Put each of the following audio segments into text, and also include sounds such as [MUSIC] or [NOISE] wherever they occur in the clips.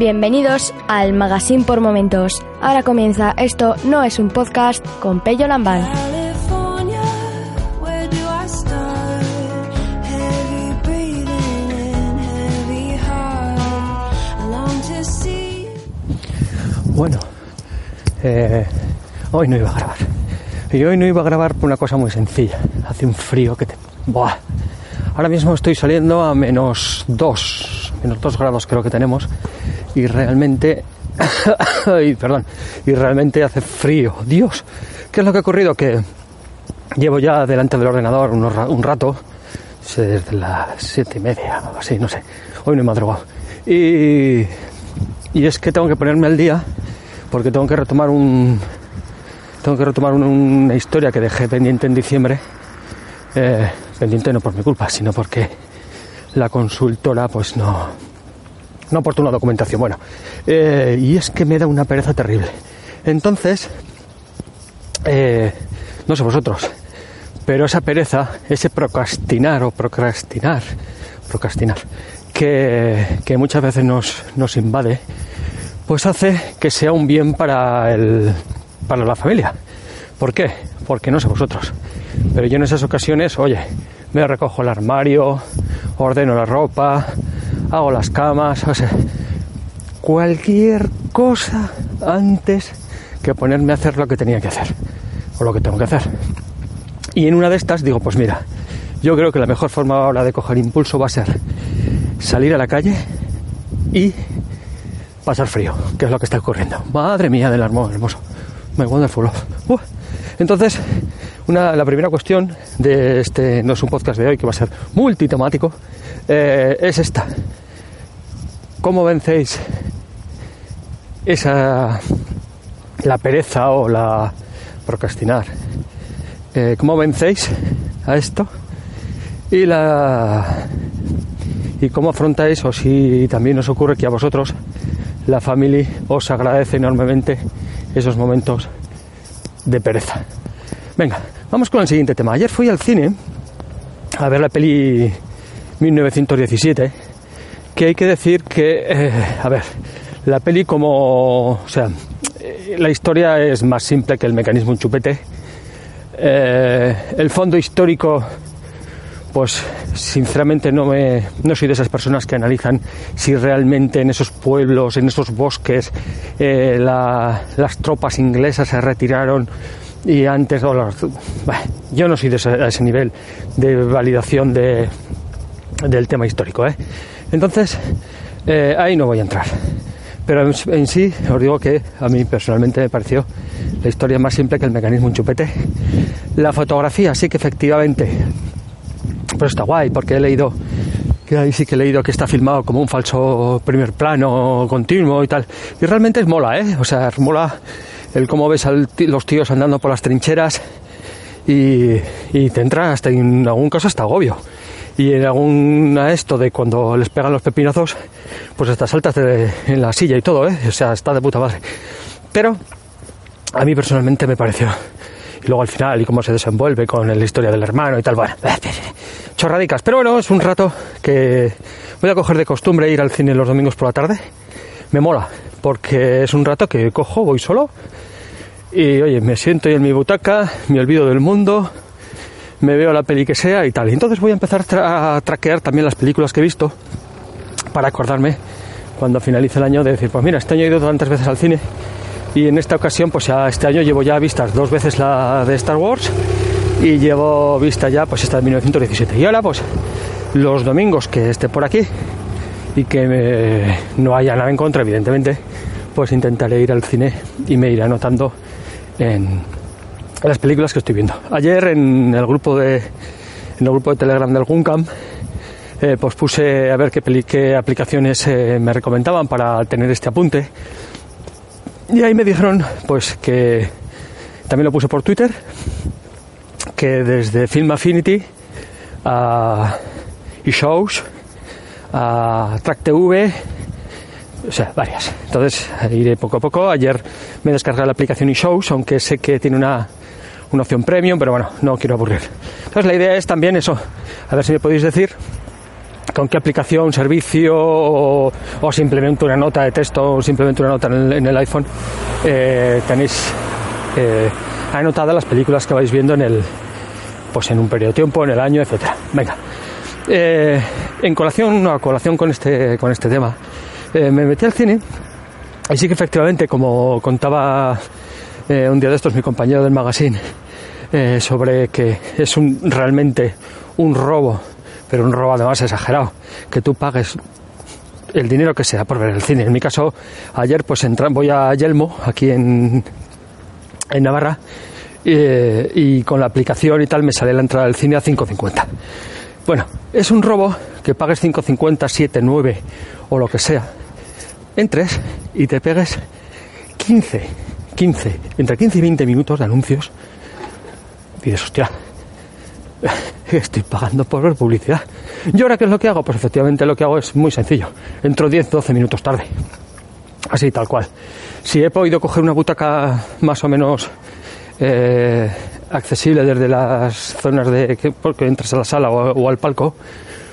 Bienvenidos al Magazine por Momentos. Ahora comienza Esto no es un podcast con Pello Lambán. Bueno, eh, hoy no iba a grabar. Y hoy no iba a grabar por una cosa muy sencilla. Hace un frío que te... Buah. Ahora mismo estoy saliendo a menos 2, menos 2 grados creo que tenemos. Y realmente... [LAUGHS] Perdón. Y realmente hace frío. Dios. ¿Qué es lo que ha ocurrido? Que llevo ya delante del ordenador unos un rato. Desde las siete y media o así, no sé. Hoy no he madrugado. Y, y es que tengo que ponerme al día porque tengo que retomar un tengo que retomar un- una historia que dejé pendiente en diciembre Eh, pendiente no por mi culpa sino porque la consultora pues no no aportó una documentación bueno eh, y es que me da una pereza terrible entonces eh, no sé vosotros pero esa pereza ese procrastinar o procrastinar procrastinar que, que muchas veces nos, nos invade pues hace que sea un bien para, el, para la familia. ¿Por qué? Porque no sé vosotros. Pero yo en esas ocasiones, oye, me recojo el armario, ordeno la ropa, hago las camas, o sea, cualquier cosa antes que ponerme a hacer lo que tenía que hacer, o lo que tengo que hacer. Y en una de estas digo, pues mira, yo creo que la mejor forma ahora de coger impulso va a ser salir a la calle y pasar frío, que es lo que está ocurriendo. Madre mía del hermoso, hermoso. My wonderful. Uh. Entonces, una, la primera cuestión de este, no es un podcast de hoy, que va a ser multitemático, eh, es esta. ¿Cómo vencéis esa, la pereza o la procrastinar? Eh, ¿Cómo vencéis a esto? Y la y cómo afrontáis o si también os ocurre que a vosotros la familia os agradece enormemente esos momentos de pereza. Venga, vamos con el siguiente tema. Ayer fui al cine a ver la peli 1917, que hay que decir que, eh, a ver, la peli como, o sea, la historia es más simple que el mecanismo un chupete. Eh, el fondo histórico pues sinceramente no me no soy de esas personas que analizan si realmente en esos pueblos, en esos bosques, eh, la- las tropas inglesas se retiraron y antes yo no soy de ese, ese nivel de validación de, del tema histórico, ¿eh? Entonces eh, ahí no voy a entrar. Pero en, en sí os digo que a mí personalmente me pareció la historia más simple que el mecanismo un chupete. La fotografía sí que efectivamente pero está guay porque he leído que ahí sí que he leído que está filmado como un falso primer plano continuo y tal y realmente es mola eh o sea mola el cómo ves a los tíos andando por las trincheras y, y te entra hasta en algún caso hasta agobio y en alguna esto de cuando les pegan los pepinazos pues hasta saltas en la silla y todo eh o sea está de puta madre pero a mí personalmente me pareció y luego al final y cómo se desenvuelve con la historia del hermano y tal, bueno, [LAUGHS] chorradicas. Pero bueno, es un rato que voy a coger de costumbre ir al cine los domingos por la tarde. Me mola, porque es un rato que cojo, voy solo y oye, me siento en mi butaca, me olvido del mundo, me veo la peli que sea y tal. Entonces voy a empezar a traquear también las películas que he visto para acordarme cuando finalice el año de decir, pues mira, este año he ido tantas veces al cine y en esta ocasión, pues ya este año llevo ya vistas dos veces la de Star Wars y llevo vista ya pues esta de 1917. Y ahora pues los domingos que esté por aquí y que no haya nada en contra, evidentemente, pues intentaré ir al cine y me iré anotando en, las películas que estoy viendo. Ayer en el grupo de en el grupo de Telegram del Guncam eh, pues puse a ver qué, aplicaciones eh, me recomendaban para tener este apunte y ahí me dijeron pues que también lo puse por Twitter que desde Film Affinity a eShows a Track TV o sea, varias. Entonces iré poco a poco. Ayer me descargué la aplicación eShows, aunque sé que tiene una, una opción premium, pero bueno, no quiero aburrir. Entonces la idea es también eso. A ver si me podéis decir con qué aplicación, servicio o, simplemente una nota de texto o simplemente una nota en el, en el iPhone eh, tenéis eh, anotadas las películas que vais viendo en el pues en un periodo de tiempo, en el año, etcétera. Venga. Eh, en colación, no, a colación con este, con este tema, eh, me metí al cine y sí que efectivamente, como contaba eh, un día de estos mi compañero del magazine, eh, sobre que es un, realmente un robo, pero un robo además exagerado, que tú pagues el dinero que sea por ver el cine. En mi caso, ayer pues entra, voy a Yelmo, aquí en, en Navarra, y con la aplicación y tal me sale la entrada del cine a 5.50. Bueno, es un robo que pagues 5.50, 7, 9 o lo que sea. Entres y te pegues 15, 15, entre 15 y 20 minutos de anuncios. Y dices, hostia, estoy pagando por ver publicidad. ¿Y ahora qué es lo que hago? Pues efectivamente lo que hago es muy sencillo. Entro 10, 12 minutos tarde. Así, tal cual. Si he podido coger una butaca más o menos eh, accesible desde las zonas de que, porque entras a la sala o, o al palco,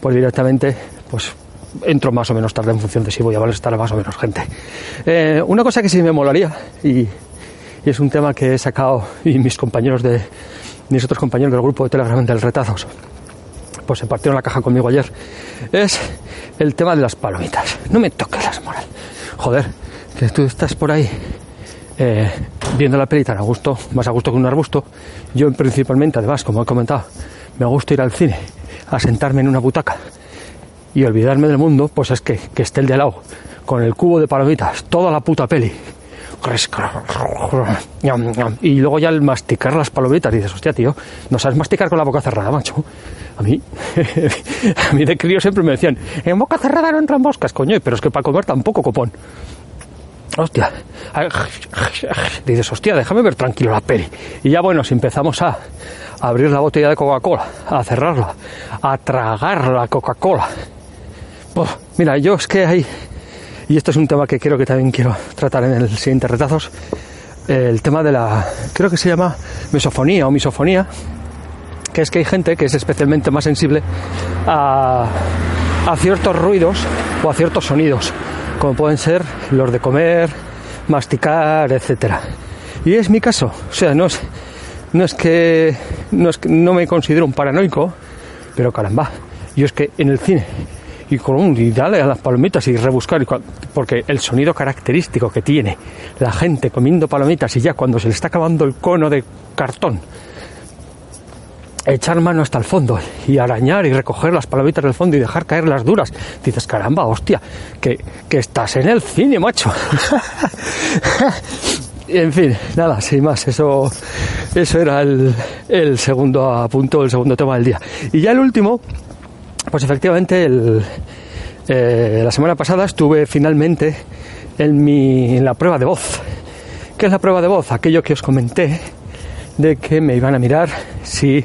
pues directamente pues entro más o menos tarde en función de si voy a molestar a más o menos gente. Eh, una cosa que sí me molaría y, y es un tema que he sacado y mis compañeros de mis otros compañeros del grupo de Telegram del Retazos pues se partieron la caja conmigo ayer es el tema de las palomitas. No me toques las moral. Joder que tú estás por ahí eh, viendo la peli tan a gusto más a gusto que un arbusto. Yo principalmente además como he comentado me gusta ir al cine a sentarme en una butaca y olvidarme del mundo, pues es que, que esté el de lado, con el cubo de palomitas, toda la puta peli. Y luego ya al masticar las palomitas dices, hostia, tío, no sabes masticar con la boca cerrada, macho. A mí, [LAUGHS] a mí de crío siempre me decían, en boca cerrada no entran moscas, coño, pero es que para comer tampoco, copón. Hostia, dices, hostia, déjame ver tranquilo la peli. Y ya bueno, si empezamos a abrir la botella de Coca-Cola, a cerrarla, a tragar la Coca-Cola. Pues, mira, yo es que hay, y esto es un tema que creo que también quiero tratar en el siguiente retazos, el tema de la, creo que se llama mesofonía o misofonía, que es que hay gente que es especialmente más sensible a, a ciertos ruidos o a ciertos sonidos, como pueden ser los de comer, masticar, etcétera. Y es mi caso, o sea, no es, no es que no es que no me considero un paranoico, pero caramba, yo es que en el cine y con dale a las palomitas y rebuscar porque el sonido característico que tiene la gente comiendo palomitas y ya cuando se le está acabando el cono de cartón echar mano hasta el fondo y arañar y recoger las palomitas del fondo y dejar caer las duras. Dices, caramba, hostia, que, que estás en el cine, macho. [LAUGHS] en fin, nada, sin más, eso, eso era el, el segundo apunto, el segundo tema del día. Y ya el último, pues efectivamente, el, eh, la semana pasada estuve finalmente en, mi, la prueba de voz. ¿Qué es la prueba de voz? Aquello que os comenté de que me iban a mirar si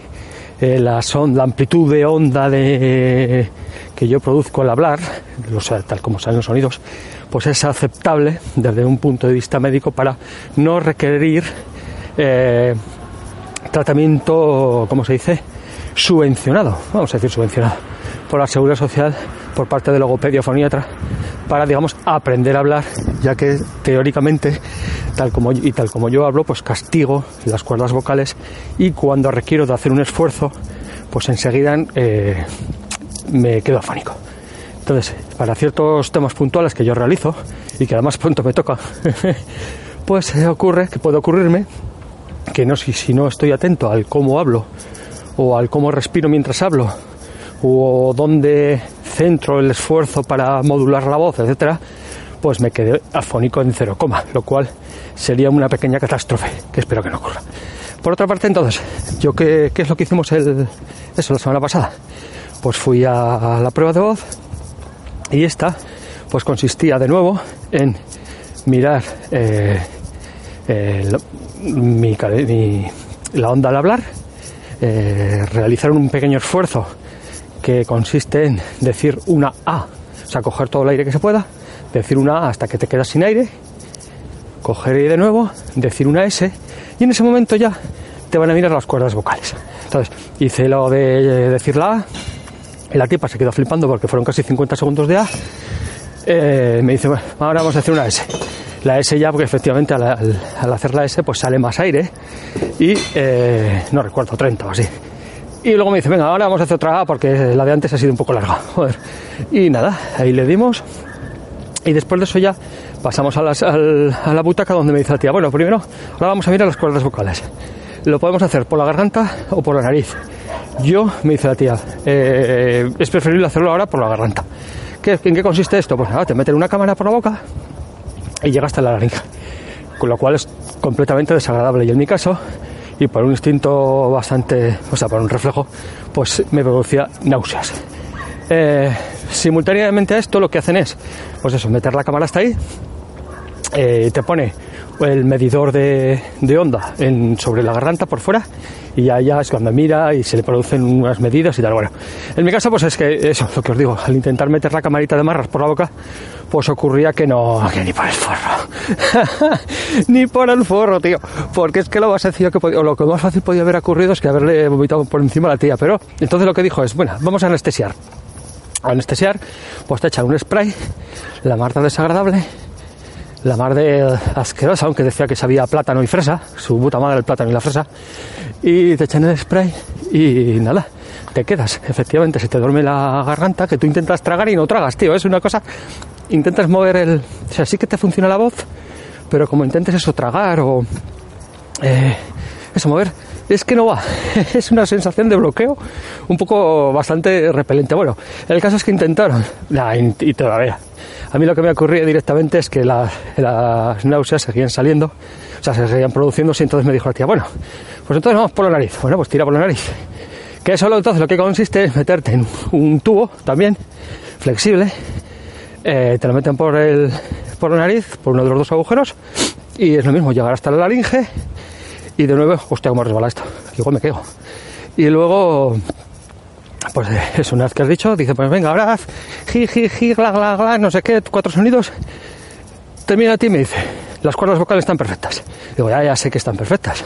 eh, la, amplitud de onda que yo produzco al hablar, tal como salen los sonidos, pues es aceptable desde un punto de vista médico para no requerir eh, tratamiento, ¿cómo se dice? Subvencionado, vamos a decir subvencionado, por la Seguridad Social, por parte de logopedia o foniatra, para, digamos, aprender a hablar, ya que teóricamente, tal como, y tal como yo hablo, pues castigo las cuerdas vocales y cuando requiero de hacer un esfuerzo, pues enseguida eh, me quedo afónico. Entonces, para ciertos temas puntuales que yo realizo y que además pronto me toca, [LAUGHS] pues ocurre que puede ocurrirme que no si, si no estoy atento al cómo hablo o al cómo respiro mientras hablo o dónde centro el esfuerzo para modular la voz, etcétera, pues me quedé afónico en cero coma, lo cual sería una pequeña catástrofe, que espero que no ocurra. Por otra parte, entonces, yo qué, es lo que hicimos el, eso la semana pasada, pues fui a, la prueba de voz y esta, pues consistía de nuevo en mirar eh, cale- mi- la onda al hablar, eh, realizar un pequeño esfuerzo que consiste en decir una A, o sea, coger todo el aire que se pueda, decir una A hasta que te quedas sin aire, coger de nuevo, decir una S, y en ese momento ya te van a mirar las cuerdas vocales. Entonces, hice lo de eh, decir la A, y la tipa se quedó flipando porque fueron casi 50 segundos de A, eh, me dice, bueno, ahora vamos a hacer una S. La S ya, porque efectivamente al hacer la S, pues sale más aire y eh, no recuerdo, 30 o así. Y luego me dice, venga, ahora vamos a hacer otra A porque la de antes ha sido un poco larga. [LAUGHS] Y nada, ahí le dimos. Y después de eso ya pasamos a, las- a la butaca donde me dice la tía, bueno, primero, ahora vamos a mirar las cuerdas vocales. Lo podemos hacer por la garganta o por la nariz. Yo, me dice la tía, eh, es preferible hacerlo ahora por la garganta. ¿Qué, ¿En qué consiste esto? Pues nada, te meten una cámara por la boca y llega hasta la laringe. Con lo cual es completamente desagradable. Y en mi caso, y por un instinto bastante, o sea, por un reflejo, pues me producía náuseas. Eh, simultáneamente a esto lo que hacen es, pues eso, meter la cámara hasta ahí, eh, te pone el medidor de, de onda en, sobre la garganta por fuera y ya es cuando mira y se le producen unas medidas y tal. Bueno, en mi caso pues es que eso, lo que os digo, al intentar meter la camarita de marras por la boca, pues ocurría que no, que ni por el forro. [LAUGHS] ni por el forro, tío. Porque es que lo más sencillo que podía, o lo que más fácil podía haber ocurrido es que haberle vomitado por encima a la tía. Pero entonces lo que dijo es, bueno, vamos a anestesiar. A anestesiar, pues te echan un spray, la marta desagradable, la mar de asquerosa, aunque decía que sabía plátano y fresa, su puta madre el plátano y la fresa, y te echan el spray y nada, te quedas, efectivamente, se te duerme la garganta, que tú intentas tragar y no tragas, tío, es una cosa, intentas mover el, o sea, sí que te funciona la voz, pero como intentes eso tragar o eh, eso mover, es que no va, [LAUGHS] es una sensación de bloqueo un poco bastante repelente. Bueno, el caso es que intentaron, y todavía. A mí lo que me ocurría directamente es que la- las náuseas seguían saliendo, o sea, se seguían produciendo, y entonces me dijo la tía, bueno, pues entonces vamos por la nariz. Bueno, pues tira por la nariz. Que eso entonces lo que consiste es meterte en un tubo también, flexible, eh, te lo meten por, el, por la nariz, por uno de los dos agujeros, y es lo mismo, llegar hasta la laringe, y de nuevo, hostia, cómo resbala esto, igual me quedo. Y luego, pues eh, eso, una vez que has dicho, dice, pues venga, ahora haz ji, ji, gla, gla, gla, no sé qué, cuatro sonidos. Termina a ti y me dice, las cuerdas vocales están perfectas. Digo, ya, ya sé que están perfectas.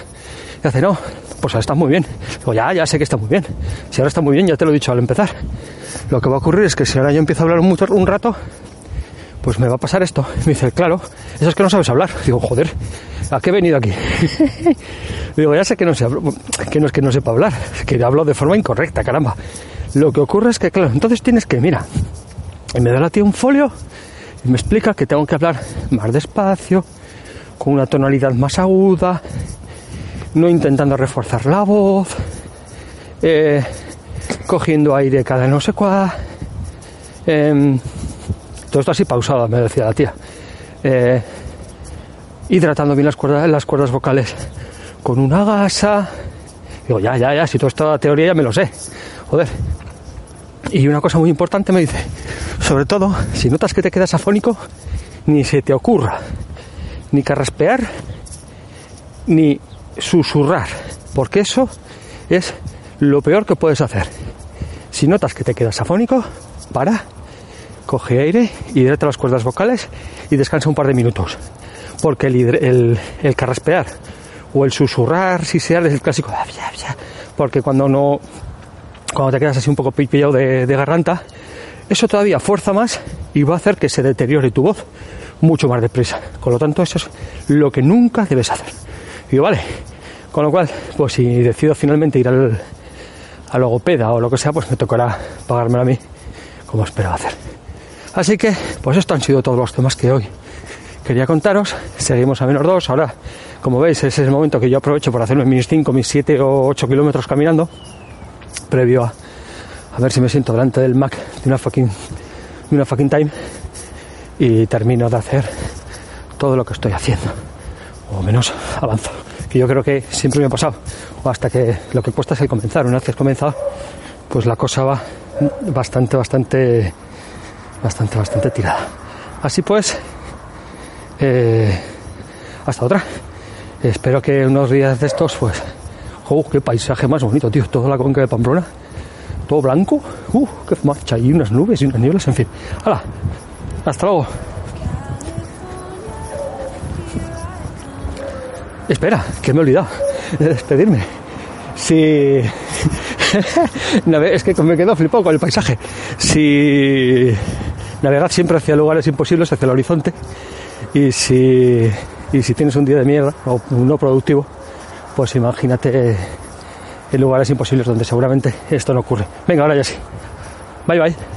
Y hace, no, pues ahora están muy bien. Digo, ya, ya sé que están muy bien. Si ahora está muy bien, ya te lo he dicho al empezar. Lo que va a ocurrir es que si ahora yo empiezo a hablar mucho, un rato, pues me va a pasar esto. Me dice, claro, eso es que no sabes hablar. Digo, joder, ¿a qué he venido aquí? [LAUGHS] Digo, ya sé que no, sé, que no es que no sepa hablar, que hablo de forma incorrecta, caramba. Lo que ocurre es que, claro, entonces tienes que, mira, y me da la tía un folio y me explica que tengo que hablar más despacio, con una tonalidad más aguda, no intentando reforzar la voz, eh, cogiendo aire cada no sé cuál. em, todo esto así pausado, me decía la tía. Eh, hidratando bien las cuerdas, las cuerdas vocales con una gasa. Digo, ya, ya, ya, si toda esta teoría ya me lo sé. Joder. Y una cosa muy importante me dice, sobre todo, si notas que te quedas afónico, ni se te ocurra ni carraspear, ni susurrar, porque eso es lo peor que puedes hacer. Si notas que te quedas afónico, para, coge aire, hidrata las cuerdas vocales y descansa un par de minutos. Porque el, carraspear o el susurrar, si sea, es el clásico. "Ah, ya, ya", Porque cuando no, cuando te quedas así un poco pillado de, de garganta, eso todavía fuerza más y va a hacer que se deteriore tu voz mucho más deprisa. Con lo tanto, eso es lo que nunca debes hacer. Y digo, vale. Con lo cual, pues si decido finalmente ir al, al logopeda o lo que sea, pues me tocará pagármelo a mí, como esperaba hacer. Así que, pues esto han sido todos los temas que hoy quería contaros. Seguimos a menos dos. Ahora, como veis, es el momento que yo aprovecho por hacerme mis 5, mis 7 o 8 kilómetros caminando, previo a, a ver si me siento delante del Mac de una fucking, de una fucking time y termino de hacer todo lo que estoy haciendo. O menos avanzo. Que yo creo que siempre me ha pasado. O hasta que lo que cuesta es el comenzar. Una vez comenzado, pues la cosa va bastante, bastante, bastante, bastante tirada. Así pues, eh, hasta otra. Espero que unos días de estos, pues, ¡oh, qué paisaje más bonito, tío! Toda la conca de Pamplona, todo blanco, ¡uh, qué marcha! Y unas nubes y unas nieblas, en fin. ¡Hala! Hasta luego. Espera, que me he olvidado de despedirme. Si. [LAUGHS] Es que me quedo flipado con el paisaje. Si. Navegad siempre hacia lugares imposibles, hacia el horizonte. Y si. Y si tienes un día de mierda o no productivo, pues imagínate en lugares imposibles donde seguramente esto no ocurre. Venga, ahora ya sí. Bye bye.